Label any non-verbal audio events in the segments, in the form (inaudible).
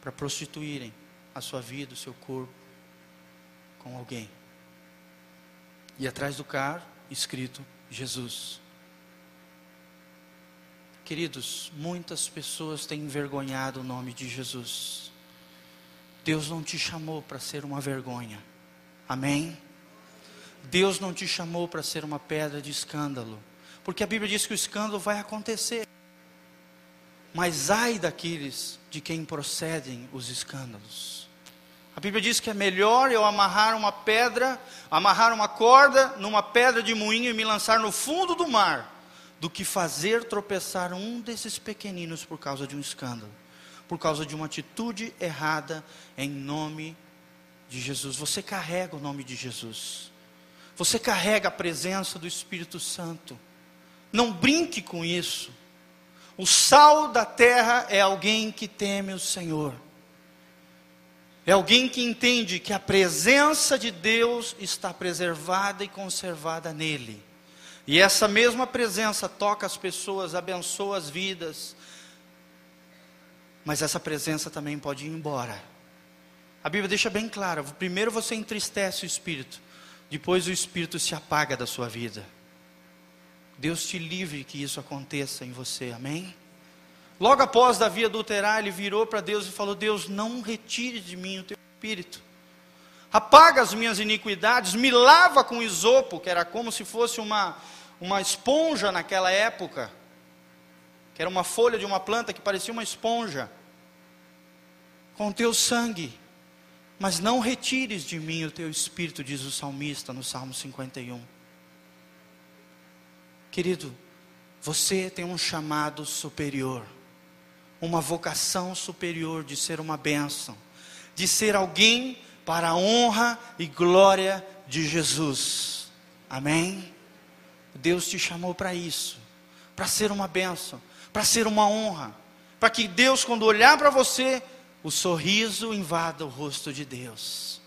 para prostituírem a sua vida, o seu corpo com alguém. E atrás do carro, escrito Jesus. Queridos, muitas pessoas têm envergonhado o nome de Jesus. Deus não te chamou para ser uma vergonha. Amém? Deus não te chamou para ser uma pedra de escândalo. Porque a Bíblia diz que o escândalo vai acontecer. Mas ai daqueles de quem procedem os escândalos. A Bíblia diz que é melhor eu amarrar uma pedra, amarrar uma corda numa pedra de moinho e me lançar no fundo do mar, do que fazer tropeçar um desses pequeninos por causa de um escândalo, por causa de uma atitude errada em nome de Jesus. Você carrega o nome de Jesus. Você carrega a presença do Espírito Santo. Não brinque com isso. O sal da terra é alguém que teme o Senhor. É alguém que entende que a presença de Deus está preservada e conservada nele. E essa mesma presença toca as pessoas, abençoa as vidas. Mas essa presença também pode ir embora. A Bíblia deixa bem claro: primeiro você entristece o espírito, depois o espírito se apaga da sua vida. Deus te livre que isso aconteça em você, amém? Logo após Davi adulterar, ele virou para Deus e falou: Deus, não retire de mim o teu espírito, apaga as minhas iniquidades, me lava com isopo, que era como se fosse uma, uma esponja naquela época, que era uma folha de uma planta que parecia uma esponja, com o teu sangue, mas não retires de mim o teu espírito, diz o salmista no Salmo 51. Querido, você tem um chamado superior, uma vocação superior de ser uma bênção, de ser alguém para a honra e glória de Jesus. Amém? Deus te chamou para isso, para ser uma bênção, para ser uma honra, para que Deus, quando olhar para você, o sorriso invada o rosto de Deus.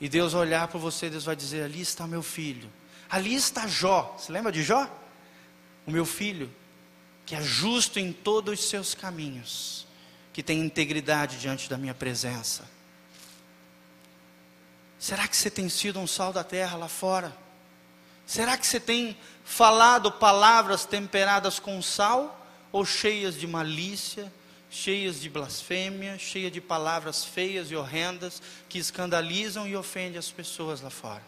E Deus olhar para você, Deus vai dizer: Ali está meu filho Ali está Jó. Você lembra de Jó? O meu filho, que é justo em todos os seus caminhos, que tem integridade diante da minha presença. Será que você tem sido um sal da terra lá fora? Será que você tem falado palavras temperadas com sal ou cheias de malícia, cheias de blasfêmia, cheias de palavras feias e horrendas que escandalizam e ofendem as pessoas lá fora?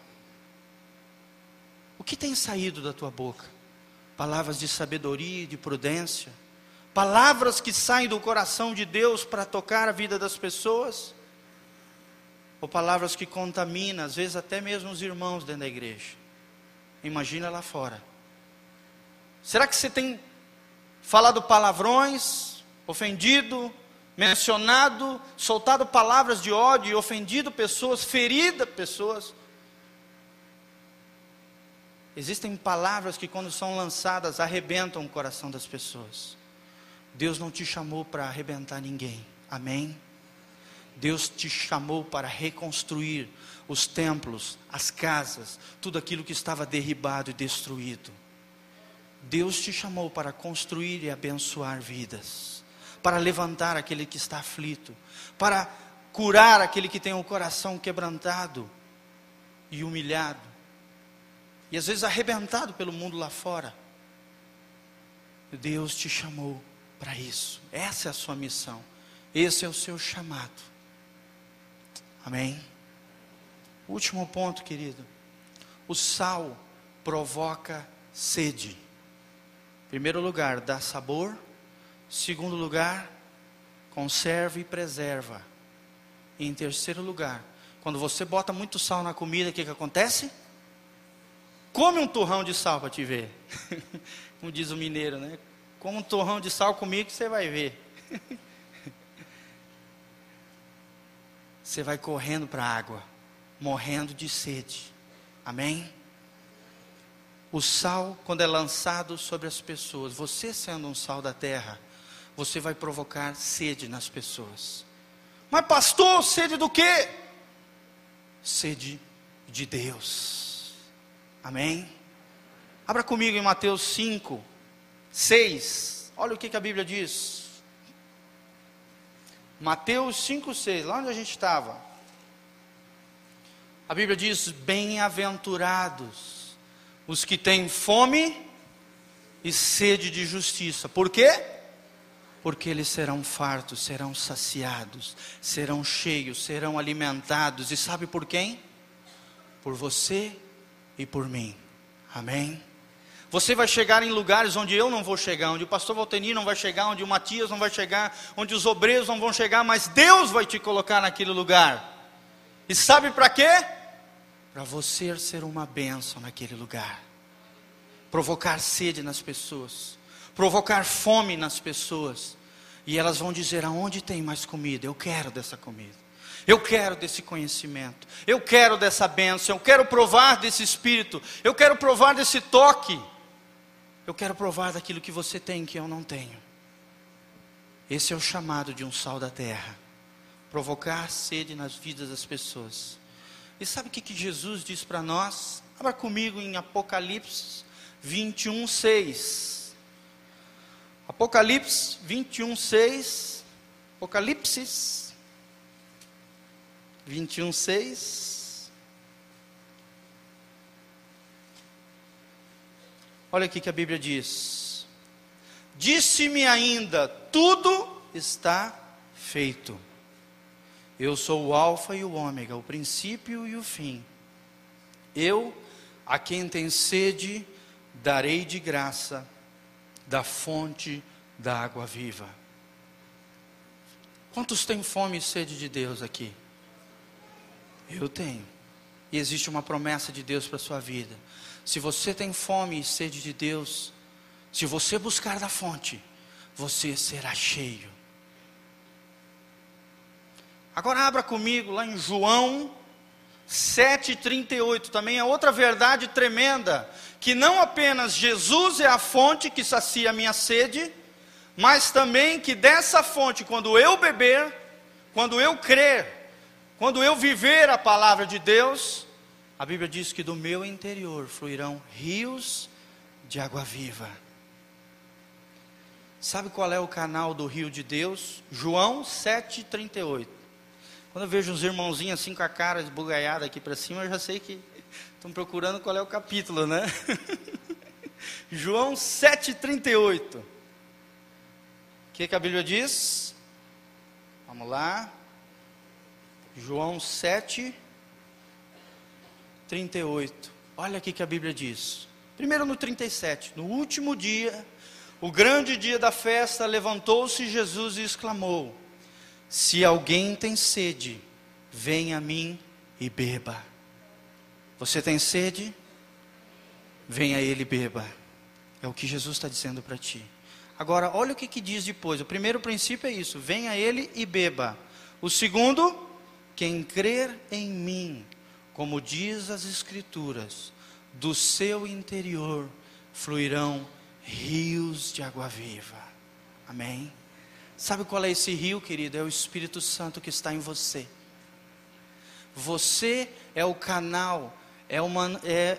O que tem saído da tua boca? Palavras de sabedoria de prudência? Palavras que saem do coração de Deus para tocar a vida das pessoas? Ou palavras que contaminam, às vezes até mesmo os irmãos dentro da igreja? Imagina lá fora. Será que você tem falado palavrões, ofendido, mencionado, soltado palavras de ódio, ofendido pessoas, ferido pessoas? Existem palavras que, quando são lançadas, arrebentam o coração das pessoas. Deus não te chamou para arrebentar ninguém, amém? Deus te chamou para reconstruir os templos, as casas, tudo aquilo que estava derribado e destruído. Deus te chamou para construir e abençoar vidas, para levantar aquele que está aflito, para curar aquele que tem o coração quebrantado e humilhado e às vezes arrebentado pelo mundo lá fora. Deus te chamou para isso. Essa é a sua missão. Esse é o seu chamado. Amém? Último ponto, querido. O sal provoca sede. Primeiro lugar, dá sabor. Segundo lugar, conserva e preserva. E em terceiro lugar, quando você bota muito sal na comida, o que, que acontece? Come um torrão de sal para te ver. (laughs) Como diz o mineiro, né? Come um torrão de sal comigo que você vai ver. (laughs) Você vai correndo para a água, morrendo de sede. Amém? O sal, quando é lançado sobre as pessoas, você sendo um sal da terra, você vai provocar sede nas pessoas. Mas, pastor, sede do quê? Sede de Deus. Amém? Abra comigo em Mateus 5, 6. Olha o que, que a Bíblia diz. Mateus 5, 6, lá onde a gente estava. A Bíblia diz: Bem-aventurados os que têm fome e sede de justiça. Por quê? Porque eles serão fartos, serão saciados, serão cheios, serão alimentados. E sabe por quem? Por você e por mim. Amém? Você vai chegar em lugares onde eu não vou chegar, onde o pastor Valteni não vai chegar, onde o Matias não vai chegar, onde os obreiros não vão chegar, mas Deus vai te colocar naquele lugar. E sabe para quê? Para você ser uma bênção naquele lugar. Provocar sede nas pessoas, provocar fome nas pessoas. E elas vão dizer: aonde tem mais comida? Eu quero dessa comida. Eu quero desse conhecimento, eu quero dessa bênção, eu quero provar desse espírito, eu quero provar desse toque, eu quero provar daquilo que você tem que eu não tenho. Esse é o chamado de um sal da terra provocar sede nas vidas das pessoas. E sabe o que, que Jesus diz para nós? Abra comigo em Apocalipse 21, 6. Apocalipse 21, 6. Apocalipse 21, 6. Olha aqui que a Bíblia diz: Disse-me ainda, tudo está feito. Eu sou o Alfa e o Ômega, o princípio e o fim. Eu, a quem tem sede, darei de graça da fonte da água viva. Quantos têm fome e sede de Deus aqui? Eu tenho. E existe uma promessa de Deus para a sua vida. Se você tem fome e sede de Deus, se você buscar da fonte, você será cheio. Agora abra comigo lá em João 7,38. Também é outra verdade tremenda. Que não apenas Jesus é a fonte que sacia a minha sede, mas também que dessa fonte, quando eu beber, quando eu crer, quando eu viver a palavra de Deus, a Bíblia diz que do meu interior fluirão rios de água viva. Sabe qual é o canal do rio de Deus? João 7,38. Quando eu vejo uns irmãozinhos assim com a cara esbugaiada aqui para cima, eu já sei que estão procurando qual é o capítulo, né? (laughs) João 7,38. O que, que a Bíblia diz? Vamos lá. João 7, 38. Olha aqui que a Bíblia diz. Primeiro no 37. No último dia, o grande dia da festa, levantou-se Jesus e exclamou: Se alguém tem sede, venha a mim e beba. Você tem sede? Venha a ele e beba. É o que Jesus está dizendo para ti. Agora, olha o que, que diz depois. O primeiro princípio é isso: venha a ele e beba. O segundo, quem crer em mim, como diz as Escrituras, do seu interior fluirão rios de água viva. Amém? Sabe qual é esse rio, querido? É o Espírito Santo que está em você. Você é o canal, é, uma, é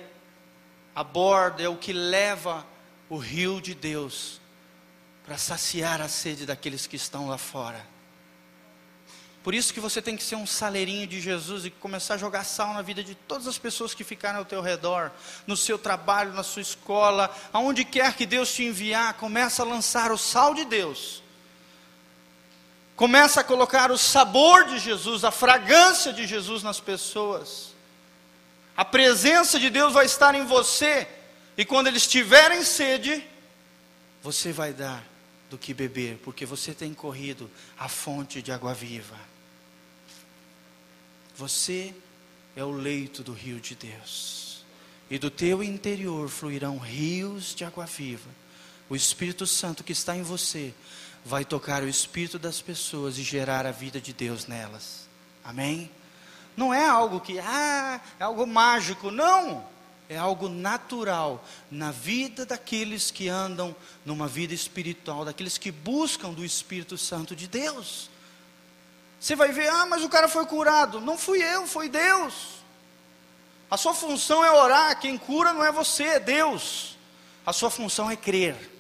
a borda, é o que leva o rio de Deus para saciar a sede daqueles que estão lá fora. Por isso que você tem que ser um saleirinho de Jesus e começar a jogar sal na vida de todas as pessoas que ficarem ao teu redor, no seu trabalho, na sua escola, aonde quer que Deus te enviar, começa a lançar o sal de Deus. Começa a colocar o sabor de Jesus, a fragrância de Jesus nas pessoas. A presença de Deus vai estar em você, e quando eles tiverem sede, você vai dar do que beber, porque você tem corrido a fonte de água viva. Você é o leito do rio de Deus. E do teu interior fluirão rios de água viva. O Espírito Santo que está em você vai tocar o espírito das pessoas e gerar a vida de Deus nelas. Amém? Não é algo que, ah, é algo mágico. Não! É algo natural na vida daqueles que andam numa vida espiritual, daqueles que buscam do Espírito Santo de Deus. Você vai ver, ah, mas o cara foi curado. Não fui eu, foi Deus. A sua função é orar, quem cura não é você, é Deus. A sua função é crer.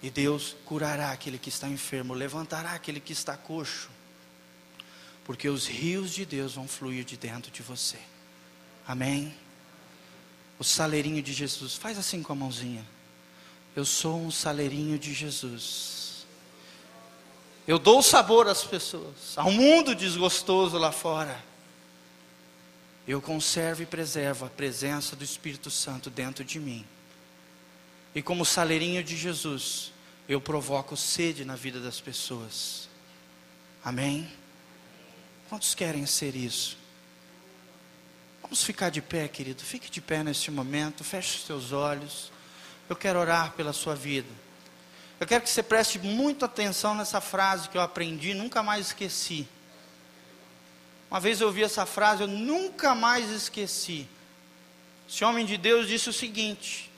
E Deus curará aquele que está enfermo, levantará aquele que está coxo. Porque os rios de Deus vão fluir de dentro de você. Amém? O saleirinho de Jesus, faz assim com a mãozinha. Eu sou um saleirinho de Jesus. Eu dou sabor às pessoas, ao mundo desgostoso lá fora. Eu conservo e preservo a presença do Espírito Santo dentro de mim. E como saleirinho de Jesus, eu provoco sede na vida das pessoas. Amém? Quantos querem ser isso? Vamos ficar de pé, querido. Fique de pé neste momento. Feche os seus olhos. Eu quero orar pela sua vida. Eu quero que você preste muita atenção nessa frase que eu aprendi, nunca mais esqueci. Uma vez eu ouvi essa frase, eu nunca mais esqueci. Esse homem de Deus disse o seguinte: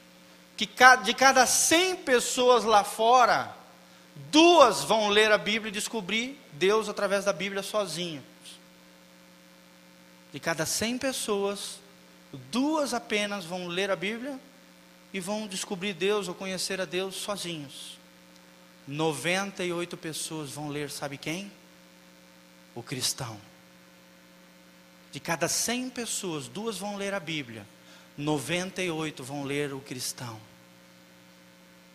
que de cada 100 pessoas lá fora, duas vão ler a Bíblia e descobrir Deus através da Bíblia sozinho. De cada 100 pessoas, duas apenas vão ler a Bíblia e vão descobrir Deus ou conhecer a Deus sozinhos. 98 pessoas vão ler, sabe quem? O cristão. De cada 100 pessoas, duas vão ler a Bíblia 98 vão ler o cristão.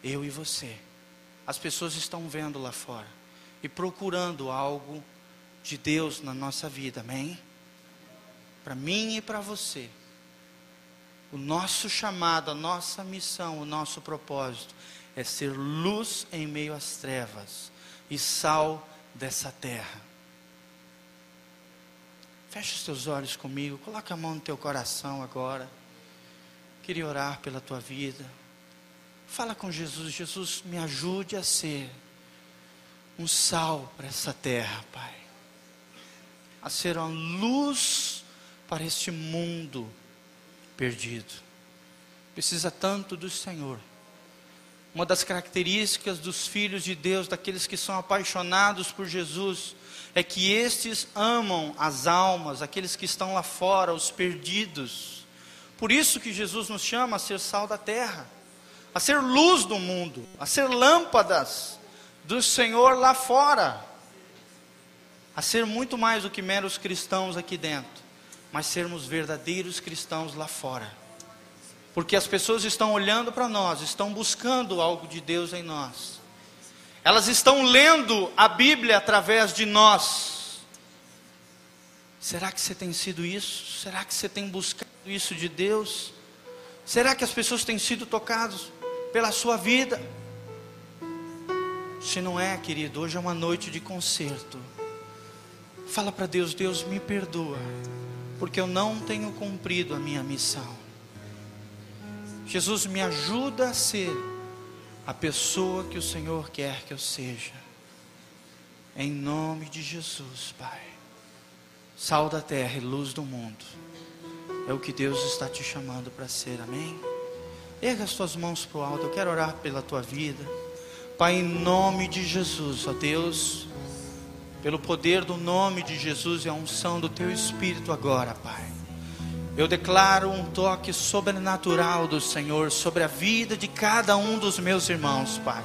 Eu e você. As pessoas estão vendo lá fora e procurando algo de Deus na nossa vida, amém? Para mim e para você. O nosso chamado, a nossa missão, o nosso propósito é ser luz em meio às trevas e sal dessa terra. Feche os teus olhos comigo, coloque a mão no teu coração agora. Queria orar pela tua vida. Fala com Jesus, Jesus, me ajude a ser um sal para essa terra, Pai. A ser uma luz para este mundo perdido. Precisa tanto do Senhor. Uma das características dos filhos de Deus, daqueles que são apaixonados por Jesus, é que estes amam as almas, aqueles que estão lá fora, os perdidos. Por isso que Jesus nos chama a ser sal da terra, a ser luz do mundo, a ser lâmpadas do Senhor lá fora, a ser muito mais do que meros cristãos aqui dentro, mas sermos verdadeiros cristãos lá fora. Porque as pessoas estão olhando para nós, estão buscando algo de Deus em nós. Elas estão lendo a Bíblia através de nós. Será que você tem sido isso? Será que você tem buscado isso de Deus? Será que as pessoas têm sido tocadas pela sua vida? Se não é, querido, hoje é uma noite de concerto. Fala para Deus: Deus me perdoa, porque eu não tenho cumprido a minha missão. Jesus me ajuda a ser a pessoa que o Senhor quer que eu seja. Em nome de Jesus, Pai. Sal da terra e luz do mundo. É o que Deus está te chamando para ser, amém? Erga as tuas mãos para o alto, eu quero orar pela tua vida. Pai, em nome de Jesus, ó Deus, pelo poder do nome de Jesus e a unção do teu Espírito agora, Pai. Eu declaro um toque sobrenatural do Senhor sobre a vida de cada um dos meus irmãos, Pai.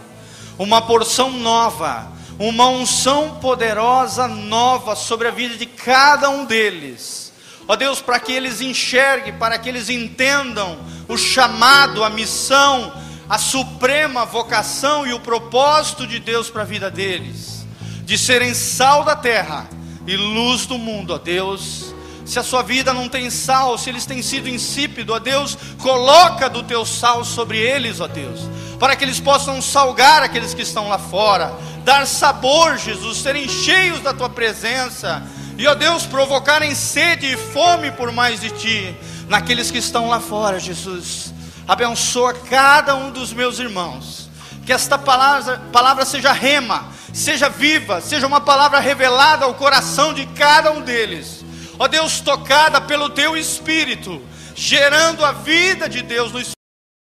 Uma porção nova, uma unção poderosa nova sobre a vida de cada um deles Ó Deus, para que eles enxerguem, para que eles entendam o chamado, a missão, a suprema vocação e o propósito de Deus para a vida deles, de serem sal da terra e luz do mundo, ó Deus. Se a sua vida não tem sal, se eles têm sido insípidos, ó Deus, coloca do teu sal sobre eles, ó Deus, para que eles possam salgar aqueles que estão lá fora, dar sabor, Jesus, serem cheios da tua presença e, ó Deus, provocarem sede e fome por mais de Ti, naqueles que estão lá fora, Jesus. Abençoa cada um dos meus irmãos. Que esta palavra, palavra seja rema, seja viva, seja uma palavra revelada ao coração de cada um deles. Ó Deus, tocada pelo Teu Espírito, gerando a vida de Deus no Espírito